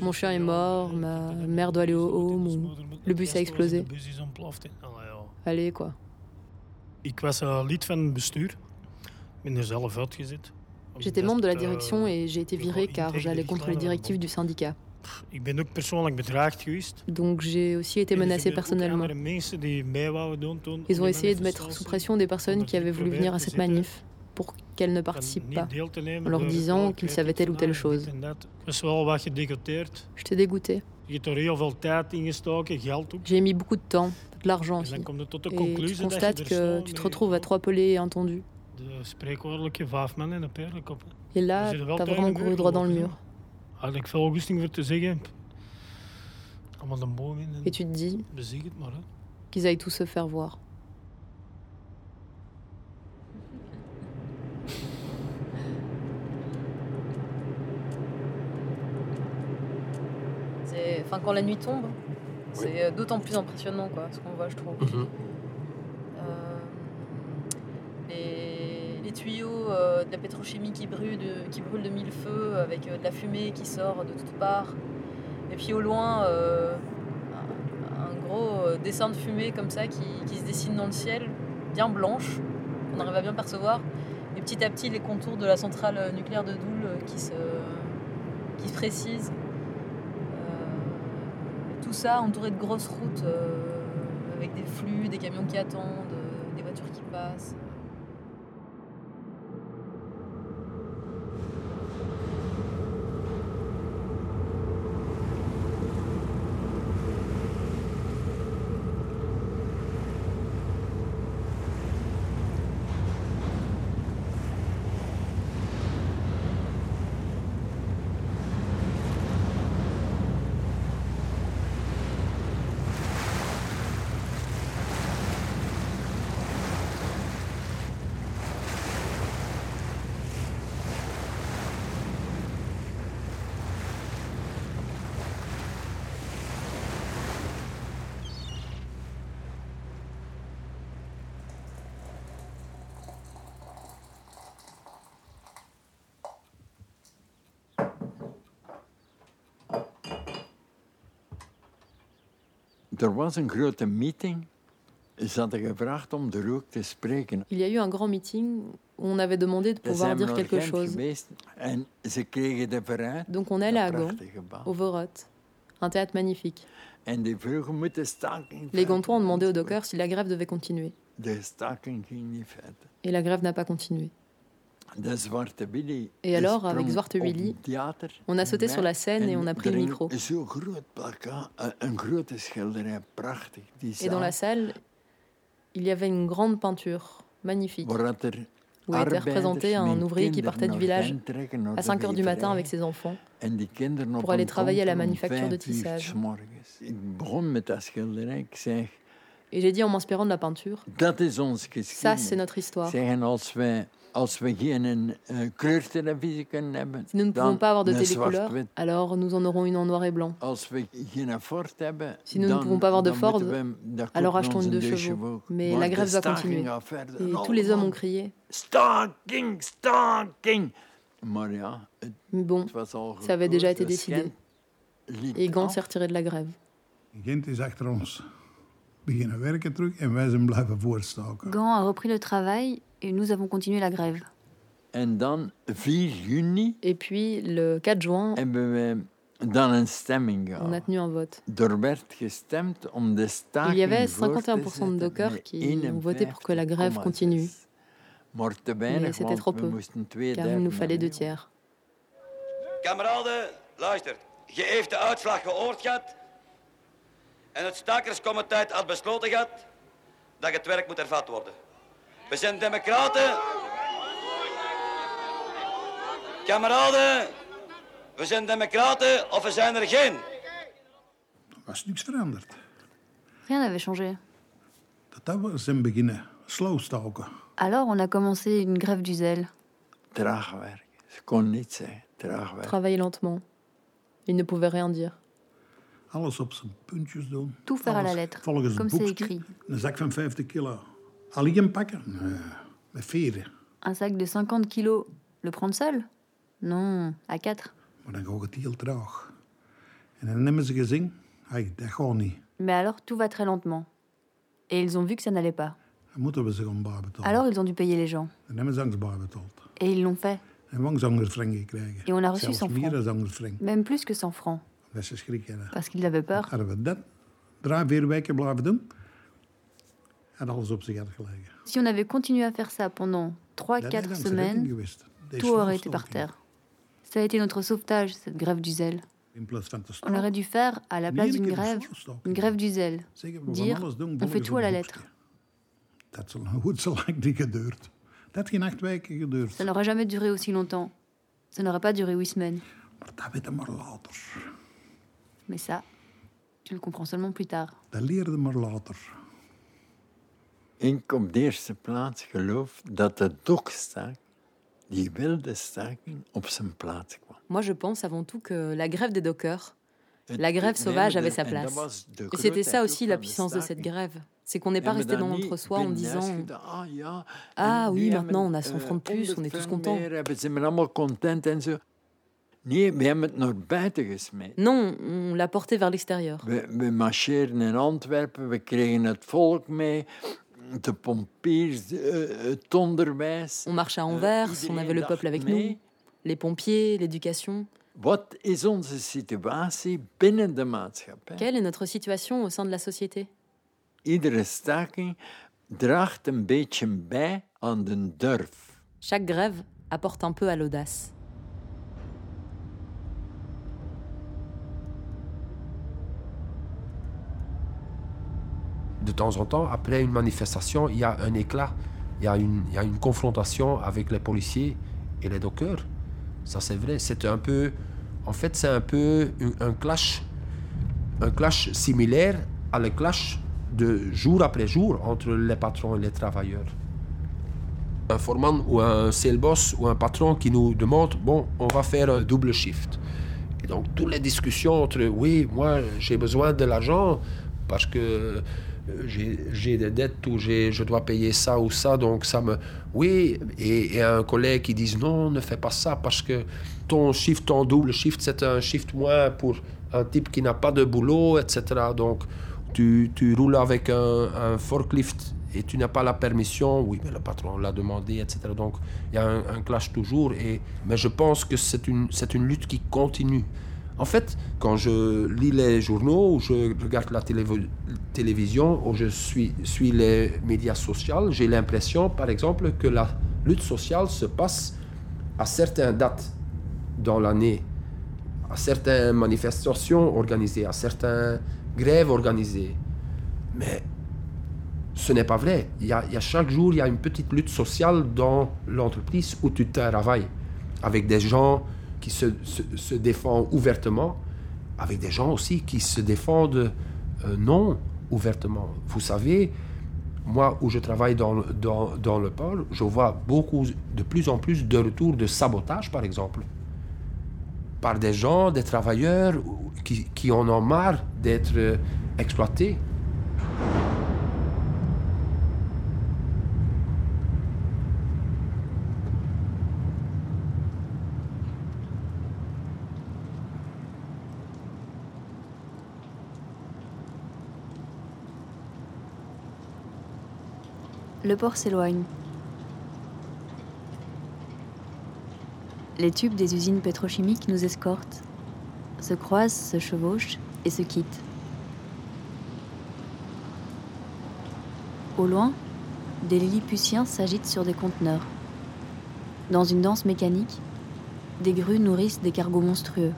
Mon chien est mort, ma mère doit aller au home, ou Le bus a explosé. Allez, quoi. J'étais membre de la direction et j'ai été viré car j'allais contre les directives du syndicat. Donc j'ai aussi été menacé personnellement. Ils ont essayé de mettre sous pression des personnes qui avaient voulu venir à cette manif pour qu'elles ne participent pas, en leur disant qu'ils savaient telle ou telle chose. J'étais dégoûté. J'ai mis beaucoup de temps, de l'argent aussi. Et tu constates que tu te retrouves à trois pelés et un tendu. Et là, t'as vraiment couru droit dans le mur. Et tu te dis qu'ils aillent tous se faire voir. Enfin, quand la nuit tombe, c'est d'autant plus impressionnant quoi, ce qu'on voit, je trouve. Mhm. Euh, les, tuyaux euh, de la pétrochimie qui brûlent de, qui brûlent de mille feux avec euh, de la fumée qui sort de toutes parts. Et puis au loin, euh, un, gros dessin de fumée comme ça qui, qui se dessine dans le ciel, bien blanche, qu'on arrive à bien percevoir. Et petit à petit, les contours de la centrale nucléaire de Doul euh, qui se, qui se précisent. Tout ça entouré de grosses routes avec des flux, des camions qui attendent, des voitures qui passent. Er was een grote meeting. Ze hadden gevraagd om de rook te spreken. Il y a eu un grand meeting où on avait demandé de pouvoir dire quelque chose. geweest en ze kregen de vooruit. Donc on est à Gand, au Vorot, un théâtre magnifique. En vroegen, staking Les Gantois ont demandé au docker si la grève devait continuer. De staking ging niet verder. Et la grève n'a pas continué. Et alors, avec Zwarte Willy, on a sauté sur la scène et on a pris er le hing micro. Et dans la salle, il y avait une grande peinture magnifique er où était représenté un ouvrier qui partait du village à de 5 heures du matin avec ses enfants. Pour aller travailler à la manufacture de tissage. Et j'ai dit en m'inspirant de la peinture, dat is onze ça c'est notre histoire. Ik zeg, en als wij, als we geen uh, kleurtelevisie kunnen hebben, Si nous ne pouvons pas avoir de télécouleur, alors nous en aurons une en noir et blanc. Als we geen Ford hebben, Si nous ne pouvons pas avoir de Ford, we, alors achetons ons une deux chevaux. Mais la grève va continuer. Et tous les hommes ont crié. Mais bon, ça avait déjà été décidé. Et Gand af. s'est retiré de la grève. Gent is achter ons beginnen werken terug en wij zijn blijven voortstoken. Gant a repris le travail et nous avons continué la grève. En dan 4 juni Et puis, le 4 juin, hebben we dan een stemming on a gehad. tenu un vote. Er werd gestemd om de staking Il y avait voort te 51% de dockers qui ont voté pour que la grève 51,6. continue. Mais c'était trop we peu, car il nous fallait deux hebben. tiers. Kameraden, luister. Je heeft de uitslag gehoord gehad. En het stakerscomité had besloten gehad dat het werk moet hervat worden. We zijn democraten. Kameraden, we zijn democraten of we zijn er geen. Er was niks veranderd. Rien n'avait changé. Dat we zijn beginnen slowstoken. Alors on a commencé une grève du zèle. Traag werken. Ze kon niet zeggen. Traag werken. Travailler lentement. Il ne pouvait rien dire. Alles op zijn puntjes doen. Tout faire à la lettre, Volgens comme c'est écrit. Een zak van 50 kilo. Alleen pakken? Nee, met. Un sac de 50 kilos, le prendre seul? Non, à quatre. Maar dan gaat het heel traag. En dan hebben ze gezien, hey, dat gaat niet. Mais alors tout va très lentement. Et ils ont vu que ça n'allait pas. Dan moeten we ze gaan bijbetalen. Alors ils ont dû payer les gens. Dan hebben ze ons bijbetaald. Et ils l'ont fait. En we hebben zangersfrank gekregen. Et on a reçu Zelfs 100 meer francs. Même plus que 100 francs. Dat ze schrik hadden. Parce qu'ils avaient peur. Hadden we dat drie, vier weken blijven doen, had alles op zich uitgelegen. Si on avait continué à faire ça pendant 3-4 Dat is onze redding semaines, tout aurait été par terre. Ça a été notre sauvetage, cette grève du zèle. On aurait dû faire, à la place d'une grève, une grève du zèle. Dire, on fait tout à la lettre. *laughs* Ça n'aurait jamais duré aussi longtemps. Ça n'aurait pas duré huit semaines. Maar dat weten maar later. Mais ça, tu le comprends seulement plus tard. Dat leerde maar later. Ik op de eerste plaats geloof dat de dokstaak, die wilde staking, op zijn plaats kwam. Moi, je pense avant tout que la grève des dockers, la grève sauvage avait sa place. Et c'était ça aussi la puissance de cette grève. C'est qu'on n'est pas resté dan dans niet notre soi en disant ah, Ah oui, maintenant on a 100 eh, francs de plus, on est 100 tous contents. Nee, we hebben het naar buiten gesmeed. Non, on l'a porté vers l'extérieur. We, we marcheerden in Antwerpen, we kregen het volk mee, de pompiers, eh, het onderwijs. On marchait à Eh, Anvers, on iedereen avait le peuple avec mee. nous, les pompiers, l'éducation. Wat is onze situatie binnen de maatschappij? Quelle est notre situation au sein de la société? Iedere staking draagt een beetje bij aan de durf. Chaque grève apporte un peu à l'audace. De temps en temps, après une manifestation, il y a un éclat, il y a une, il y a une confrontation avec les policiers et les dockers. Ça, c'est vrai. C'est un peu. En fait, c'est un peu un, clash, un clash similaire à le clash de jour après jour entre les patrons et les travailleurs. Un foreman ou un sales boss ou un patron qui nous demande bon, on va faire un double shift. Et donc, toutes les discussions entre oui, moi, j'ai besoin de l'argent parce que j'ai des dettes ou je dois payer ça ou ça, donc ça me... Oui, et, un collègue qui dit non, ne fais pas ça parce que ton shift, ton double shift, c'est un shift moins pour un type qui n'a pas de boulot, etc. Donc tu, tu roules avec un, forklift et tu n'as pas la permission, oui, mais le patron l'a demandé, etc. Donc il y a un, clash toujours, et, mais je pense que c'est une, une lutte qui continue. En fait, quand je lis les journaux, ou je regarde la télévision, ou je suis, les médias sociaux, j'ai l'impression, par exemple, que la lutte sociale se passe à certaines dates dans l'année, à certaines manifestations organisées, à certaines grèves organisées. Mais ce n'est pas vrai. Il y a chaque jour, il y a une petite lutte sociale dans l'entreprise où tu travailles, avec des gens qui se, se- défendent ouvertement, avec des gens aussi qui se défendent euh, non ouvertement. Vous savez, moi où je travaille dans, dans, dans le port, je vois beaucoup, de plus en plus de retours de sabotage, par exemple, par des gens, des travailleurs qui, qui en ont marre d'être euh, exploités. Le port s'éloigne. Les tubes des usines pétrochimiques nous escortent, se croisent, se chevauchent et se quittent. Au loin, des Lilliputiens s'agitent sur des conteneurs. Dans une danse mécanique, des grues nourrissent des cargos monstrueux.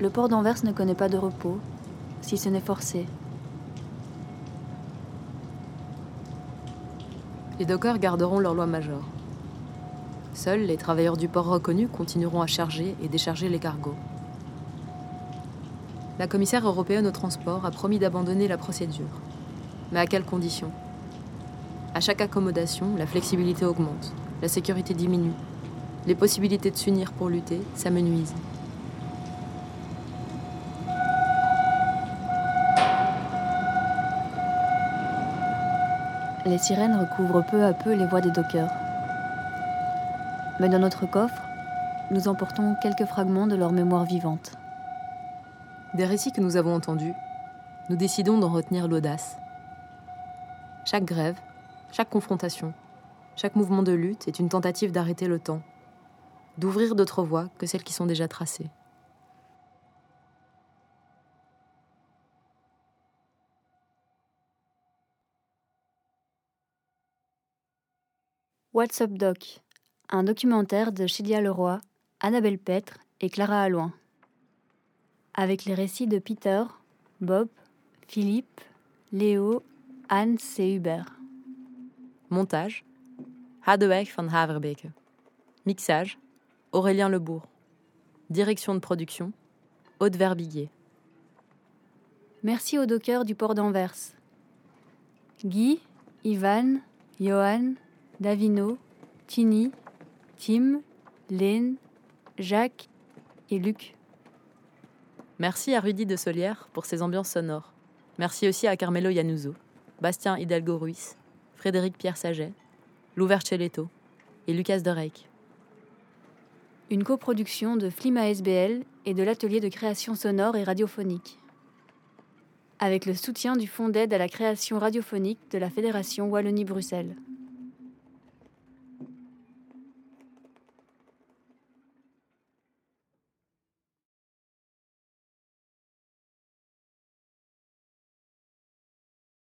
Le port d'Anvers ne connaît pas de repos, si ce n'est forcé. Les dockers garderont leur loi majeure. Seuls les travailleurs du port reconnus continueront à charger et décharger les cargos. La commissaire européenne au transport a promis d'abandonner la procédure. Mais à quelles conditions? À chaque accommodation, la flexibilité augmente, la sécurité diminue, les possibilités de s'unir pour lutter s'amenuisent. Les sirènes recouvrent peu à peu les voix des dockers. Mais dans notre coffre, nous emportons quelques fragments de leur mémoire vivante. Des récits que nous avons entendus, nous décidons d'en retenir l'audace. Chaque grève, chaque confrontation, chaque mouvement de lutte est une tentative d'arrêter le temps, d'ouvrir d'autres voies que celles qui sont déjà tracées. What's Up Doc, un documentaire de Chilia Leroy, Annabelle Petre et Clara Alloin. Avec les récits de Peter, Bob, Philippe, Léo, Hans et Hubert. Montage Hadeweg van Haverbeke. Mixage Aurélien Lebourg. Direction de production Aude Verbiguier. Merci aux dockers du port d'Anvers. Guy, Ivan, Johan, Davino, Tini, Tim, Lynn, Jacques et Luc. Merci à Rudy de Solière pour ses ambiances sonores. Merci aussi à Carmelo Yanuso, Bastien Hidalgo Ruiz, Frédéric Pierre Saget, Louver Celetto et Lucas Derek. Une coproduction de Flima SBL et de l'atelier de création sonore et radiophonique. Avec le soutien du Fonds d'aide à la création radiophonique de la Fédération Wallonie-Bruxelles.